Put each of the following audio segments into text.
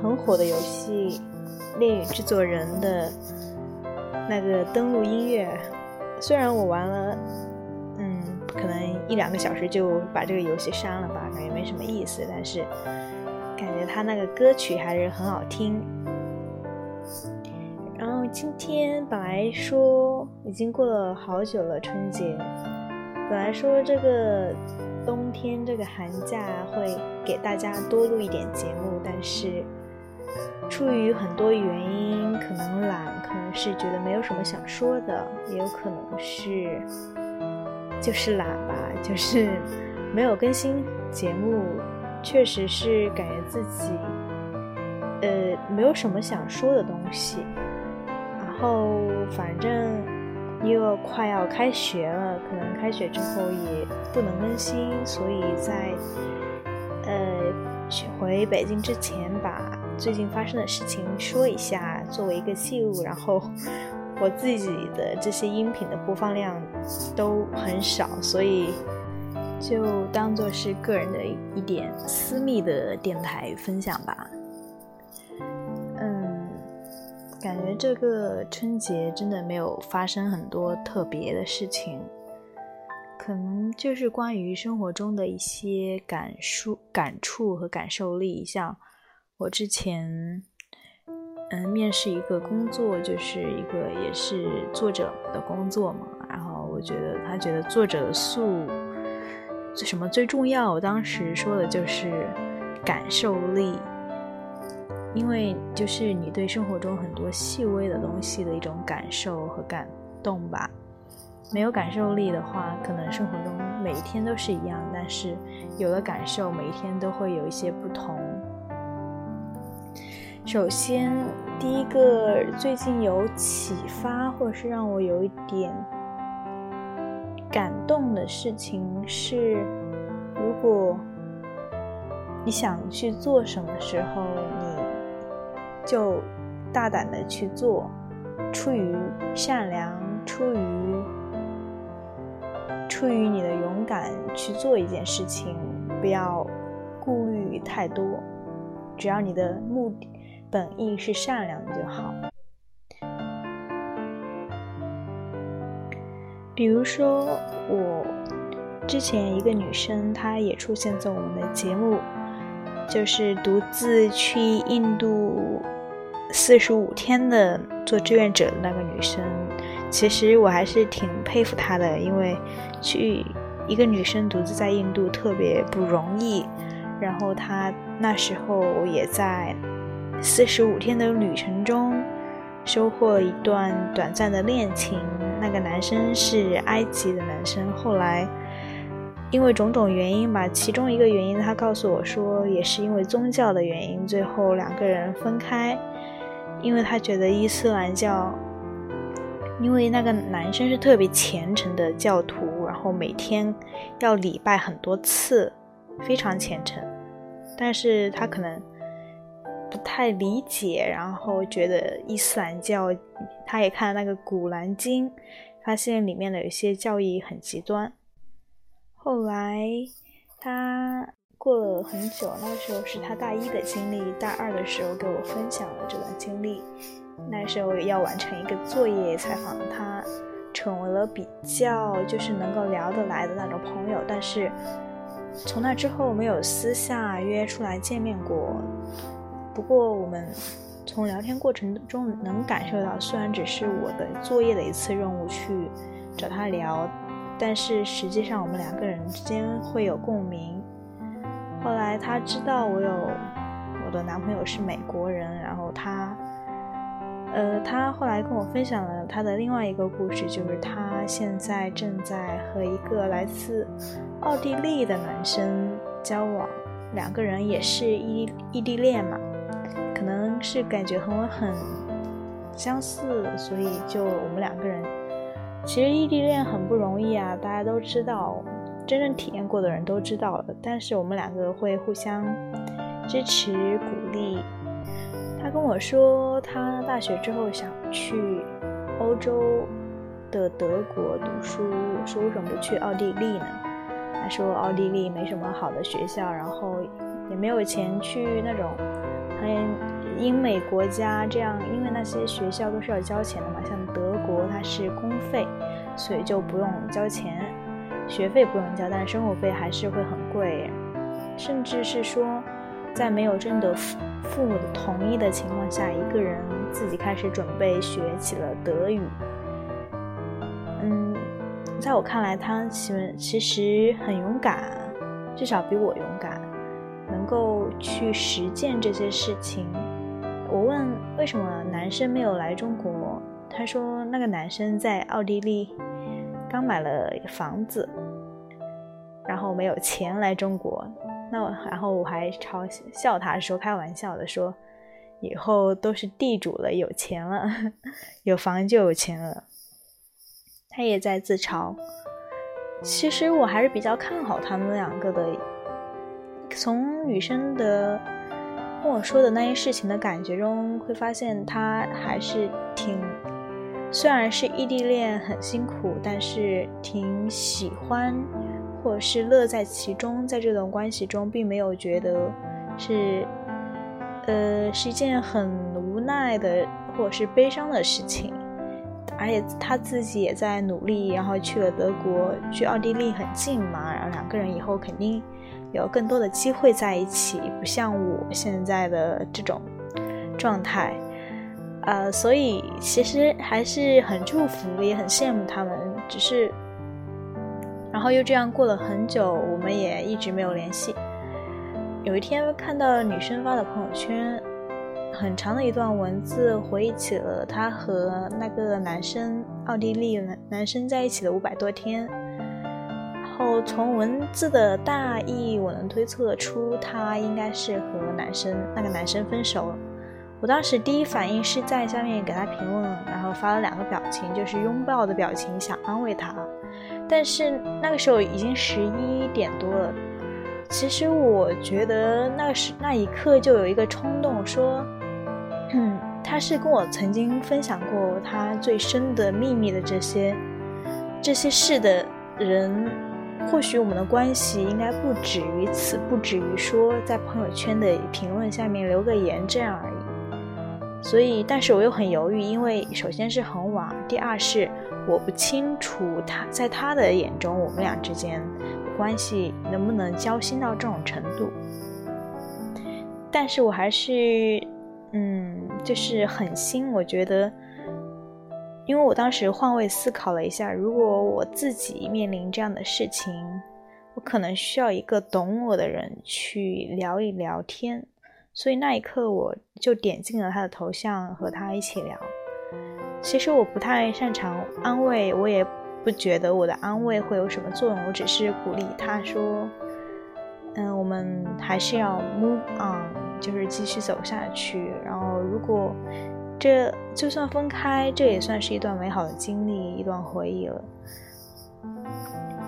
很火的游戏《恋与制作人》的那个登录音乐。虽然我玩了，嗯，可能一两个小时就把这个游戏删了吧，感觉没什么意思。但是感觉他那个歌曲还是很好听。然后今天本来说已经过了好久了春节，本来说这个冬天这个寒假会给大家多录一点节目，但是出于很多原因，可能懒，可能是觉得没有什么想说的，也有可能是就是懒吧，就是没有更新节目，确实是感觉自己呃没有什么想说的东西。然后反正又快要开学了，可能开学之后也不能更新，所以在呃回北京之前把最近发生的事情说一下，作为一个记录。然后我自己的这些音频的播放量都很少，所以就当做是个人的一点私密的电台分享吧。嗯感觉这个春节真的没有发生很多特别的事情，可能就是关于生活中的一些感受、感触和感受力。像我之前，嗯，面试一个工作，就是一个也是作者的工作嘛。然后我觉得他觉得作者的素什么最重要，我当时说的就是感受力。因为就是你对生活中很多细微的东西的一种感受和感动吧。没有感受力的话，可能生活中每一天都是一样；但是有了感受，每一天都会有一些不同。首先，第一个最近有启发或者是让我有一点感动的事情是，如果你想去做什么时候，你。就大胆的去做，出于善良，出于出于你的勇敢去做一件事情，不要顾虑太多，只要你的目的本意是善良就好。比如说，我之前一个女生，她也出现在我们的节目，就是独自去印度。四十五天的做志愿者的那个女生，其实我还是挺佩服她的，因为去一个女生独自在印度特别不容易。然后她那时候也在四十五天的旅程中收获一段短暂的恋情。那个男生是埃及的男生，后来因为种种原因吧，其中一个原因他告诉我说，也是因为宗教的原因，最后两个人分开。因为他觉得伊斯兰教，因为那个男生是特别虔诚的教徒，然后每天要礼拜很多次，非常虔诚。但是他可能不太理解，然后觉得伊斯兰教，他也看了那个《古兰经》，发现里面的有些教义很极端。后来他。过了很久，那时候是他大一的经历，大二的时候给我分享了这段经历。那时候要完成一个作业，采访他，成为了比较就是能够聊得来的那种朋友。但是从那之后没有私下约出来见面过。不过我们从聊天过程中能感受到，虽然只是我的作业的一次任务去找他聊，但是实际上我们两个人之间会有共鸣。后来他知道我有我的男朋友是美国人，然后他，呃，他后来跟我分享了他的另外一个故事，就是他现在正在和一个来自奥地利的男生交往，两个人也是异异地恋嘛，可能是感觉和我很相似，所以就我们两个人，其实异地恋很不容易啊，大家都知道。真正体验过的人都知道了，但是我们两个会互相支持鼓励。他跟我说，他大学之后想去欧洲的德国读书，我说为什么不去奥地利呢？他说奥地利没什么好的学校，然后也没有钱去那种很英美国家这样，因为那些学校都是要交钱的嘛。像德国它是公费，所以就不用交钱，学费不用交，但是生活费还是会很贵，甚至是说在没有征得父父母的同意的情况下，一个人自己开始准备学起了德语。嗯在我看来，他其实其实很勇敢，至少比我勇敢，够去实践这些事情。我问为什么男生没有来中国，他说那个男生在奥地利刚买了房子，然后没有钱来中国。那然后我还嘲笑他说开玩笑的说，以后都是地主了，有钱了，有房就有钱了。他也在自嘲。其实我还是比较看好他们两个的。从女生的跟我说的那些事情的感觉中，会发现他还是挺，虽然是异地恋很辛苦，但是挺喜欢或者是乐在其中，在这段关系中，并没有觉得是，呃，是一件很无奈的或者是悲伤的事情。而且他自己也在努力，然后去了德国，距奥地利很近嘛，然后两个人以后肯定有更多的机会在一起，不像我现在的这种状态，呃，所以其实还是很祝福，也很羡慕他们，只是，然后又这样过了很久，我们也一直没有联系。有一天看到女生发的朋友圈。很长的一段文字，回忆起了她和那个男生，奥地利男男生在一起的五百多天。后从文字的大意，我能推测出他应该是和男生那个男生分手了。我当时第一反应是在下面给他评论，然后发了两个表情，就是拥抱的表情，想安慰他。但是那个时候已经十一点多了。其实我觉得那时那一刻就有一个冲动说。嗯，他是跟我曾经分享过他最深的秘密的这些这些事的人，或许我们的关系应该不止于此，不止于说在朋友圈的评论下面留个言这样而已。所以，但是我又很犹豫，因为首先是很晚，第二是我不清楚他在他的眼中我们俩之间关系能不能交心到这种程度。但是我还是。嗯，就是狠心。我觉得，因为我当时换位思考了一下，如果我自己面临这样的事情，我可能需要一个懂我的人去聊一聊天。所以那一刻，我就点进了他的头像，和他一起聊。其实我不太擅长安慰，我也不觉得我的安慰会有什么作用。我只是鼓励他说：“嗯，我们还是要 move on。”就是继续走下去，然后如果这就算分开，这也算是一段美好的经历，一段回忆了。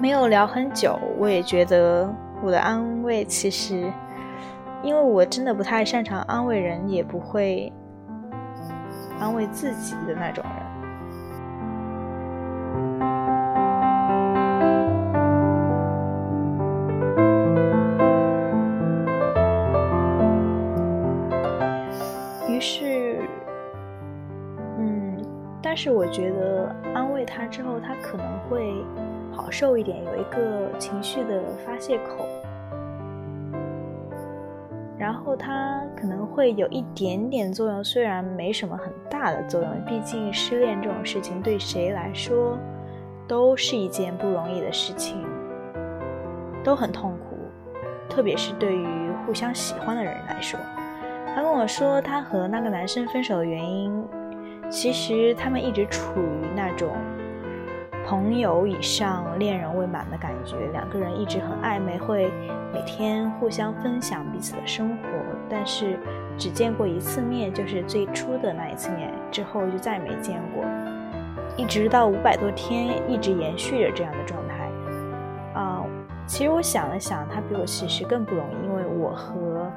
没有聊很久，我也觉得我的安慰其实，因为我真的不太擅长安慰人，也不会安慰自己的那种。但是我觉得安慰他之后，他可能会好受一点，有一个情绪的发泄口，然后他可能会有一点点作用，虽然没什么很大的作用。毕竟失恋这种事情对谁来说都是一件不容易的事情，都很痛苦，特别是对于互相喜欢的人来说。他跟我说，他和那个男生分手的原因。其实他们一直处于那种朋友以上、恋人未满的感觉，两个人一直很暧昧，会每天互相分享彼此的生活，但是只见过一次面，就是最初的那一次面，之后就再也没见过，一直到五百多天，一直延续着这样的状态。啊，其实我想了想，他比我其实更不容易，因为我和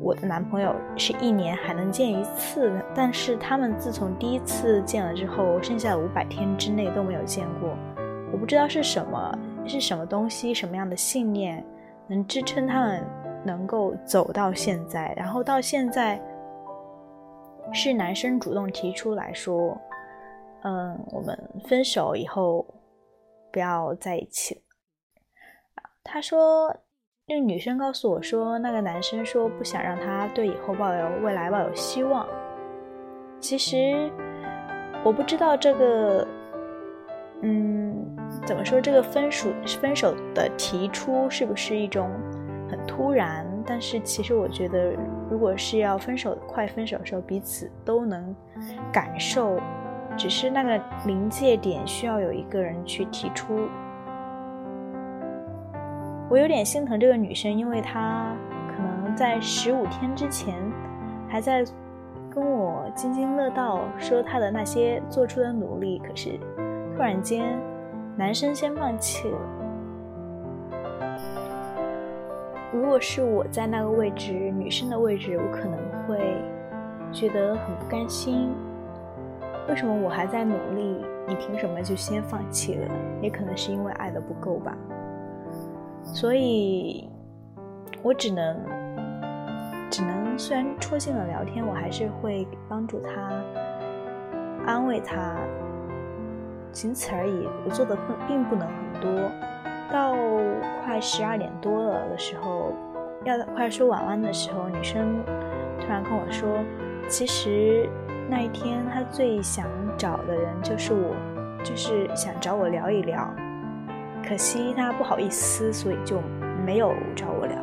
我的男朋友是一年还能见一次，但是他们自从第一次见了之后，剩下的五百天之内都没有见过。我不知道是什么，是什么东西，什么样的信念能支撑他们能够走到现在，然后到现在是男生主动提出来说，嗯，我们分手以后不要在一起了。他说。那个女生告诉我说，那个男生说不想让她对以后抱有未来抱有希望。其实我不知道这个，嗯，怎么说？这个分手分手的提出是不是一种很突然？但是其实我觉得，如果是要分手快分手的时候，彼此都能感受，只是那个临界点需要有一个人去提出。我有点心疼这个女生，因为她可能在十五天之前还在跟我津津乐道说她的那些做出的努力，可是突然间男生先放弃了。如果是我在那个位置，女生的位置，我可能会觉得很不甘心。为什么我还在努力，你凭什么就先放弃了？也可能是因为爱的不够吧。所以，我只能，只能虽然戳进了聊天，我还是会帮助他，安慰他，仅此而已。我做的并不能很多。到快十二点多了的时候，要快说晚安的时候，女生突然跟我说：“其实那一天她最想找的人就是我，就是想找我聊一聊。”可惜他不好意思，所以就没有找我聊。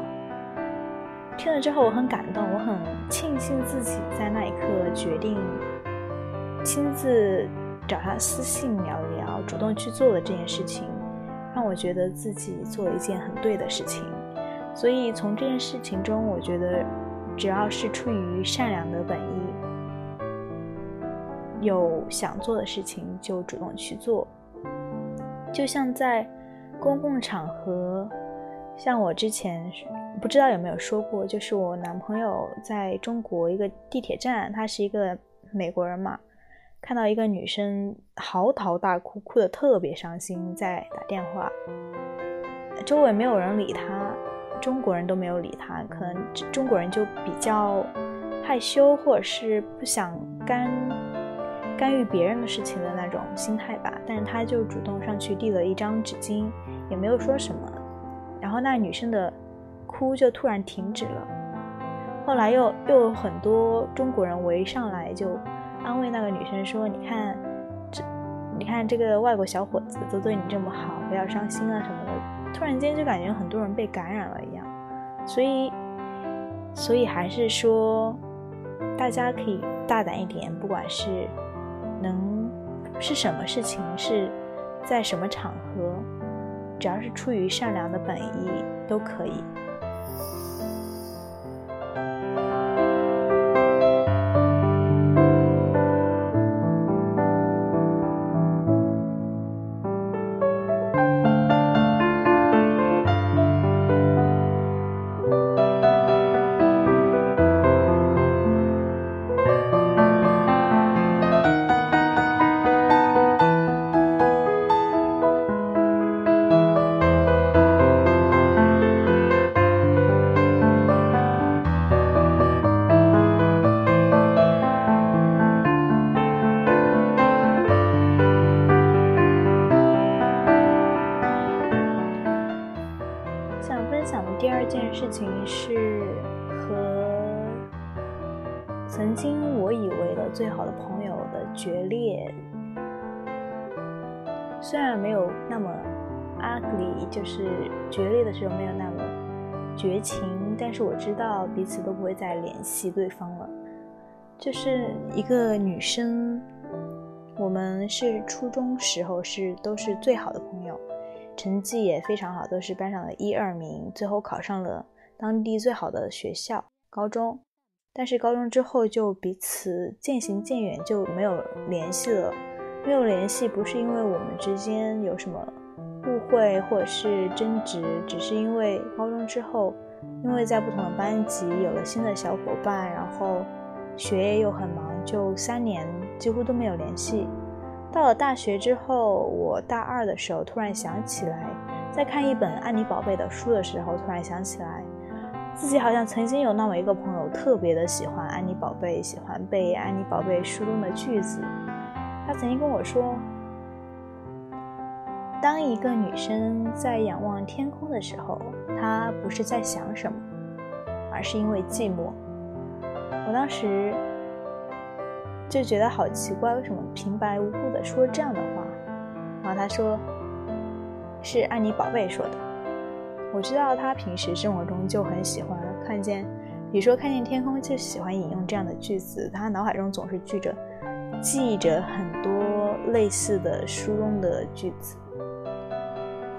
听了之后我很感动，我很庆幸自己在那一刻决定亲自找他私信聊一聊，主动去做了这件事情，让我觉得自己做了一件很对的事情。所以从这件事情中，我觉得只要是出于善良的本意，有想做的事情就主动去做，就像在。公共场合，像我之前不知道有没有说过，就是我男朋友在中国一个地铁站，他是一个美国人嘛，看到一个女生嚎啕大哭，哭得特别伤心，在打电话，周围没有人理他，中国人都没有理他，可能中国人就比较害羞，或者是不想干。干预别人的事情的那种心态吧，但是他就主动上去递了一张纸巾，也没有说什么，然后那女生的哭就突然停止了。后来又又有很多中国人围上来，就安慰那个女生说：“你看，这你看这个外国小伙子都对你这么好，不要伤心啊什么的。”突然间就感觉很多人被感染了一样，所以所以还是说，大家可以大胆一点，不管是。能是什么事情，是在什么场合，只要是出于善良的本意，都可以。道彼此都不会再联系对方了。就是一个女生，我们是初中时候是都是最好的朋友。成绩也非常好，都是班上的一二名，最后考上了当地最好的学校高中。但是高中之后就彼此渐行渐远，就没有联系了。没有联系不是因为我们之间有什么误会或者是争执，只是因为高中之后因为在不同的班级有了新的小伙伴，然后学业又很忙，就三年几乎都没有联系。到了大学之后，我大二的时候突然想起来，在看一本安妮宝贝的书的时候，突然想起来，自己好像曾经有那么一个朋友，特别的喜欢安妮宝贝，喜欢背安妮宝贝书中的句子。他曾经跟我说，当一个女生在仰望天空的时候，她不是在想什么，而是因为寂寞。我当时。就觉得好奇怪，为什么平白无故的说这样的话？然后他说是安妮宝贝说的。我知道他平时生活中就很喜欢看见，比如说看见天空就喜欢引用这样的句子，他脑海中总是记着记着很多类似的书中的句子。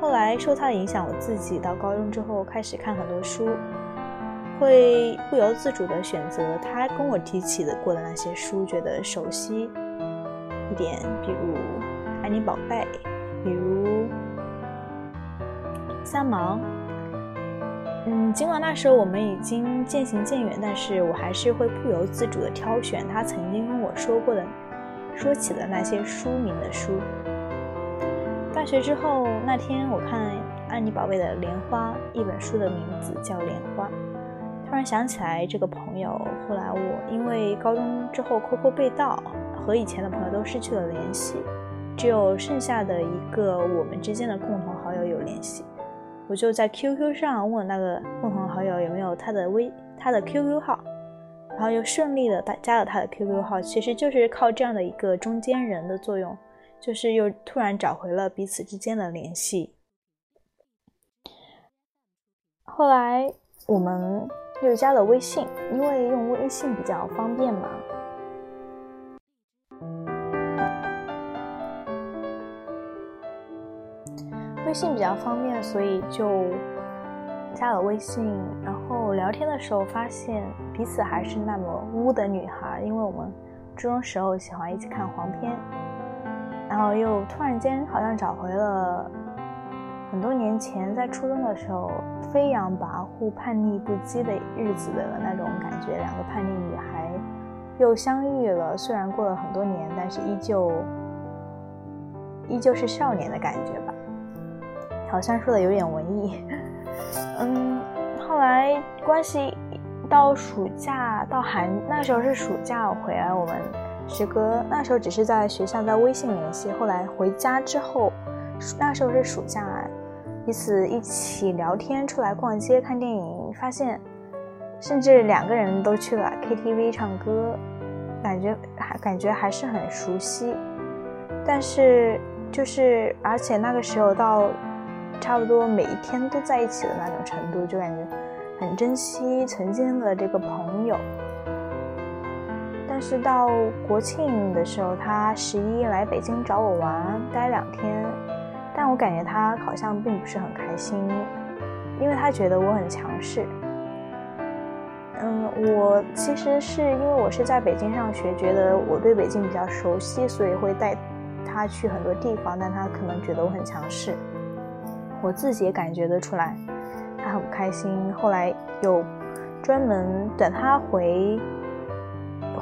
后来受他的影响，我自己到高中之后开始看很多书。会不由自主的选择他跟我提起的过的那些书，觉得熟悉一点，比如《安妮宝贝》，比如《三毛》。嗯，尽管那时候我们已经渐行渐远，但是我还是会不由自主的挑选他曾经跟我说过的、说起的那些书名的书。大学之后那天，我看《安妮宝贝》的《莲花》，一本书的名字叫《莲花》。突然想起来这个朋友，后来我因为高中之后 QQ 被盗，和以前的朋友都失去了联系，只有剩下的一个我们之间的共同好友有联系。我就在 QQ 上问那个共同好友有没有他的微他的 QQ 号，然后又顺利的加了他的 QQ 号。其实就是靠这样的一个中间人的作用，就是又突然找回了彼此之间的联系。后来我们。又加了微信，因为用微信比较方便嘛。微信比较方便，所以就加了微信。然后聊天的时候发现彼此还是那么污的女孩，因为我们初中时候喜欢一起看黄片，然后又突然间好像找回了。很多年前，在初中的时候，飞扬跋扈、叛逆不羁的日子的那种感觉，两个叛逆女孩又相遇了。虽然过了很多年，但是依旧依旧是少年的感觉吧。好像说的有点文艺。嗯，后来关系到暑假到寒，那时候是暑假回来，我们时隔那时候只是在学校在微信联系。后来回家之后，那时候是暑假。彼此一起聊天，出来逛街、看电影，发现甚至两个人都去了 KTV 唱歌，感觉还感觉还是很熟悉。但是就是而且那个时候到差不多每一天都在一起的那种程度，就感觉很珍惜曾经的这个朋友。但是到国庆的时候，他十一来北京找我玩，待两天。但我感觉他好像并不是很开心，因为他觉得我很强势。嗯，我其实是因为我是在北京上学，觉得我对北京比较熟悉，所以会带他去很多地方。但他可能觉得我很强势，我自己也感觉得出来，他很不开心。后来有专门等他回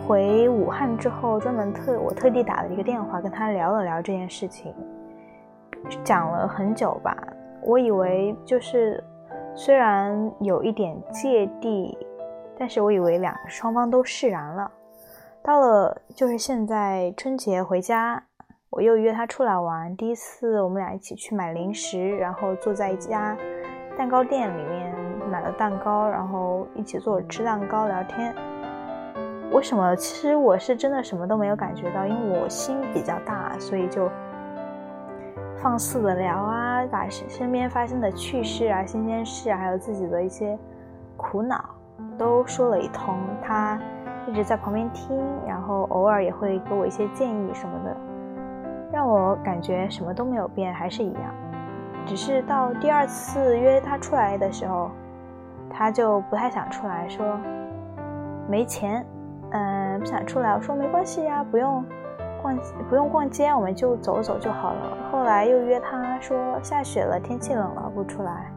回武汉之后，专门特我特地打了一个电话跟他聊了聊这件事情。讲了很久吧，我以为就是虽然有一点芥蒂，但是我以为两双方都释然了。到了就是现在春节回家，我又约他出来玩。第一次我们俩一起去买零食，然后坐在一家蛋糕店里面买了蛋糕，然后一起坐着吃蛋糕聊天。为什么？其实我是真的什么都没有感觉到，因为我心比较大，所以就。放肆的聊啊，把身边发生的趣事啊、新鲜事啊，还有自己的一些苦恼，都说了一通。他一直在旁边听，然后偶尔也会给我一些建议什么的，让我感觉什么都没有变，还是一样。只是到第二次约他出来的时候，他就不太想出来，说没钱，嗯，不想出来。我说没关系呀，不用。逛不用逛街，我们就走走就好了。后来又约他说下雪了，天气冷了，不出来。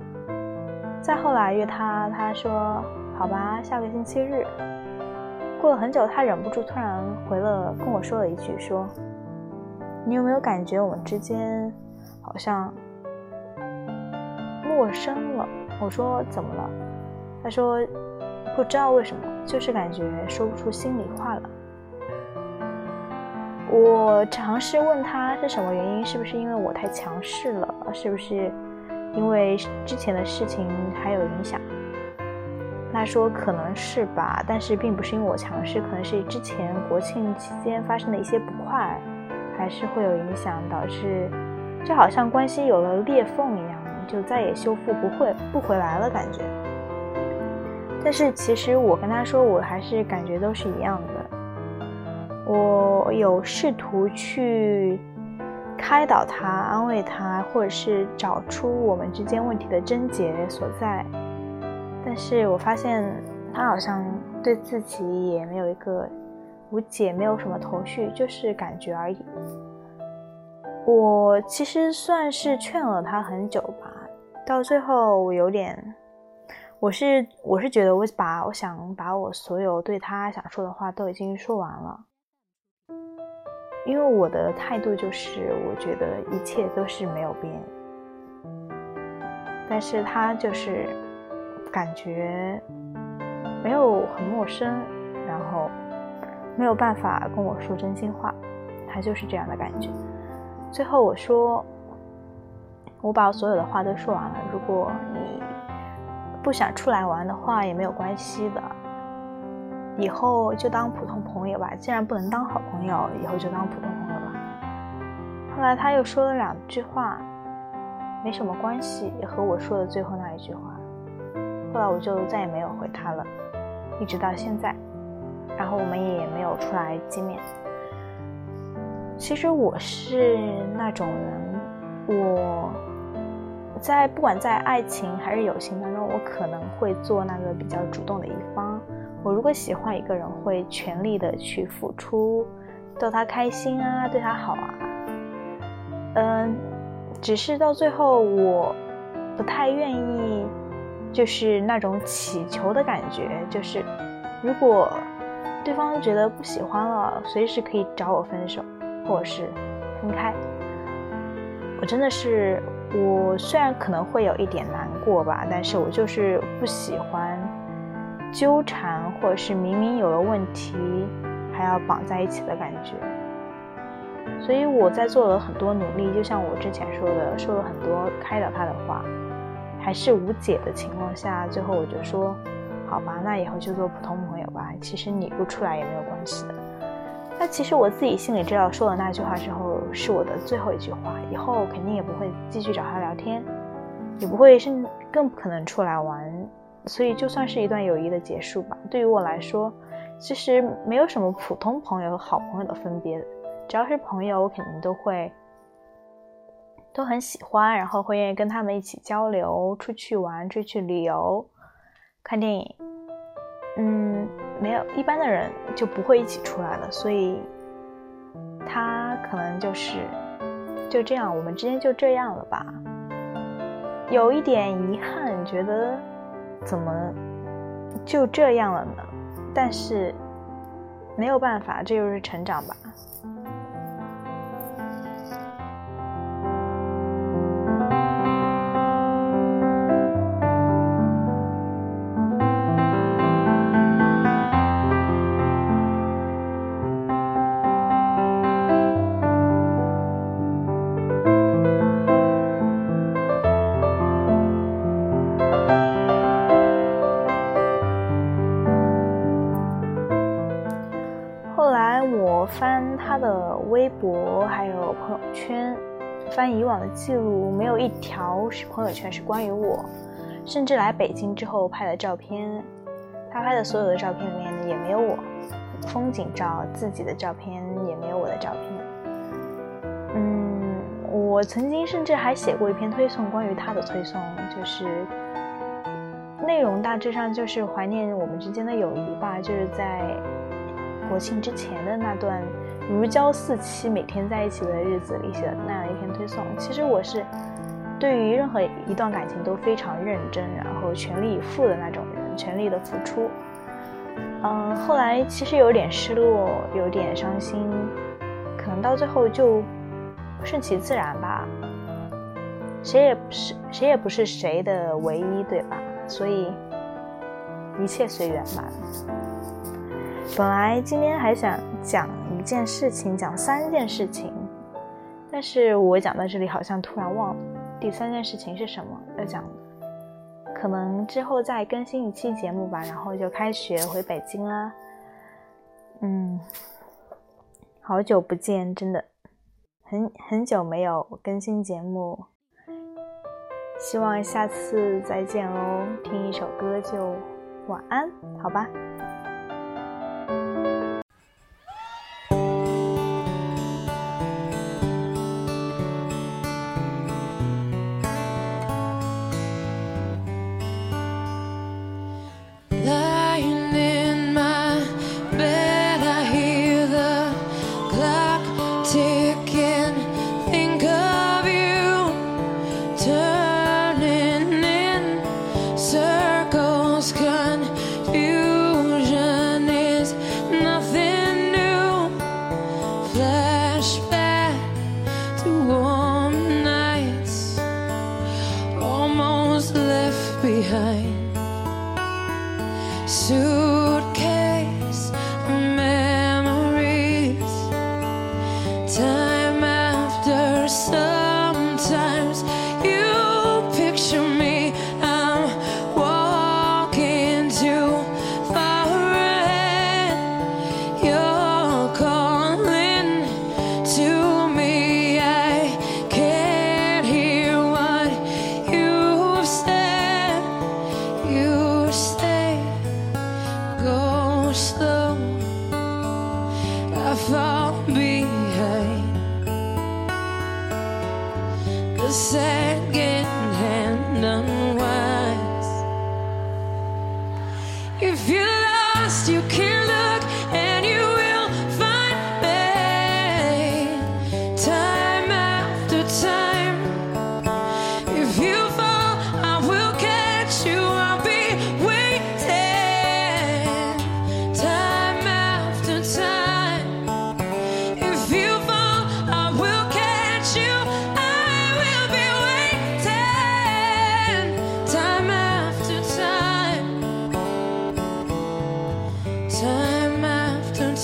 再后来约他，他说好吧，下个星期日。过了很久，他忍不住突然回了，跟我说了一句说：“你有没有感觉我们之间好像陌生了？”我说怎么了？他说不知道为什么，就是感觉说不出心里话了。我尝试问他是什么原因，是不是因为我太强势了？是不是因为之前的事情还有影响？他说可能是吧，但是并不是因为我强势，可能是之前国庆期间发生的一些不快，还是会有影响，导致就好像关系有了裂缝一样，就再也修复不会不回来了感觉。但是其实我跟他说，我还是感觉都是一样的。我有试图去开导他、安慰他，或者是找出我们之间问题的症结所在，但是我发现他好像对自己也没有一个无解，没有什么头绪，就是感觉而已。我其实算是劝了他很久吧，到最后我有点，我是我是觉得我把我想把我所有对他想说的话都已经说完了。因为我的态度就是，我觉得一切都是没有变，但是他就是感觉没有很陌生，然后没有办法跟我说真心话，他就是这样的感觉。最后我说，我把我所有的话都说完了，如果你不想出来玩的话，也没有关系的。以后就当普通朋友吧，既然不能当好朋友，以后就当普通朋友吧。后来他又说了两句话，没什么关系，也和我说的最后那一句话。后来我就再也没有回他了，一直到现在。然后我们也没有出来见面。其实我是那种人，在不管在爱情还是友情当中，我可能会做那个比较主动的一方。我如果喜欢一个人，会全力的去付出，逗他开心啊，对他好啊。嗯，只是到最后，我不太愿意，就是那种乞求的感觉，就是如果对方觉得不喜欢了，随时可以找我分手，或者是分开。我真的是，我虽然可能会有一点难过吧，但是我就是不喜欢。纠缠，或者是明明有了问题，还要绑在一起的感觉。所以我在做了很多努力，就像我之前说的，说了很多开导他的话，还是无解的情况下，最后我就说，好吧，那以后就做普通朋友吧。其实你不出来也没有关系的。那其实我自己心里知道，说了那句话之后，是我的最后一句话，以后肯定也不会继续找他聊天，也不会，甚更不可能出来玩。所以，就算是一段友谊的结束吧，对于我来说，其实没有什么普通朋友和好朋友的分别。只要是朋友，我肯定都会都很喜欢，然后会愿意跟他们一起交流、出去玩、出去旅游、看电影。嗯，没有一般的人就不会一起出来了，所以他可能就是就这样，我们之间就这样了吧。有一点遗憾，觉得。怎么就这样了呢？但是没有办法，这就是成长吧。圈，翻以往的记录，没有一条是朋友圈是关于我。甚至来北京之后拍的照片，他拍的所有的照片里面也没有我。风景照、自己的照片也没有我的照片。嗯，我曾经甚至还写过一篇推送，关于他的推送，就是内容大致上就是怀念我们之间的友谊吧，就是在国庆之前的那段。如胶似漆，每天在一起的日子里写的那样一篇推送，其实我是对于任何一段感情都非常认真，然后全力以赴的那种人，全力的付出。嗯，后来其实有点失落，有点伤心，可能到最后就顺其自然吧。谁也不是谁也不是谁的唯一，对吧？所以一切随缘吧。本来今天还想讲一件事情，讲三件事情，但是我讲到这里好像突然忘了第三件事情是什么要讲。可能之后再更新一期节目吧，然后就开学回北京啦。嗯，好久不见，真的很很久没有更新节目，希望下次再见哦。听一首歌就晚安，好吧。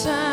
Time.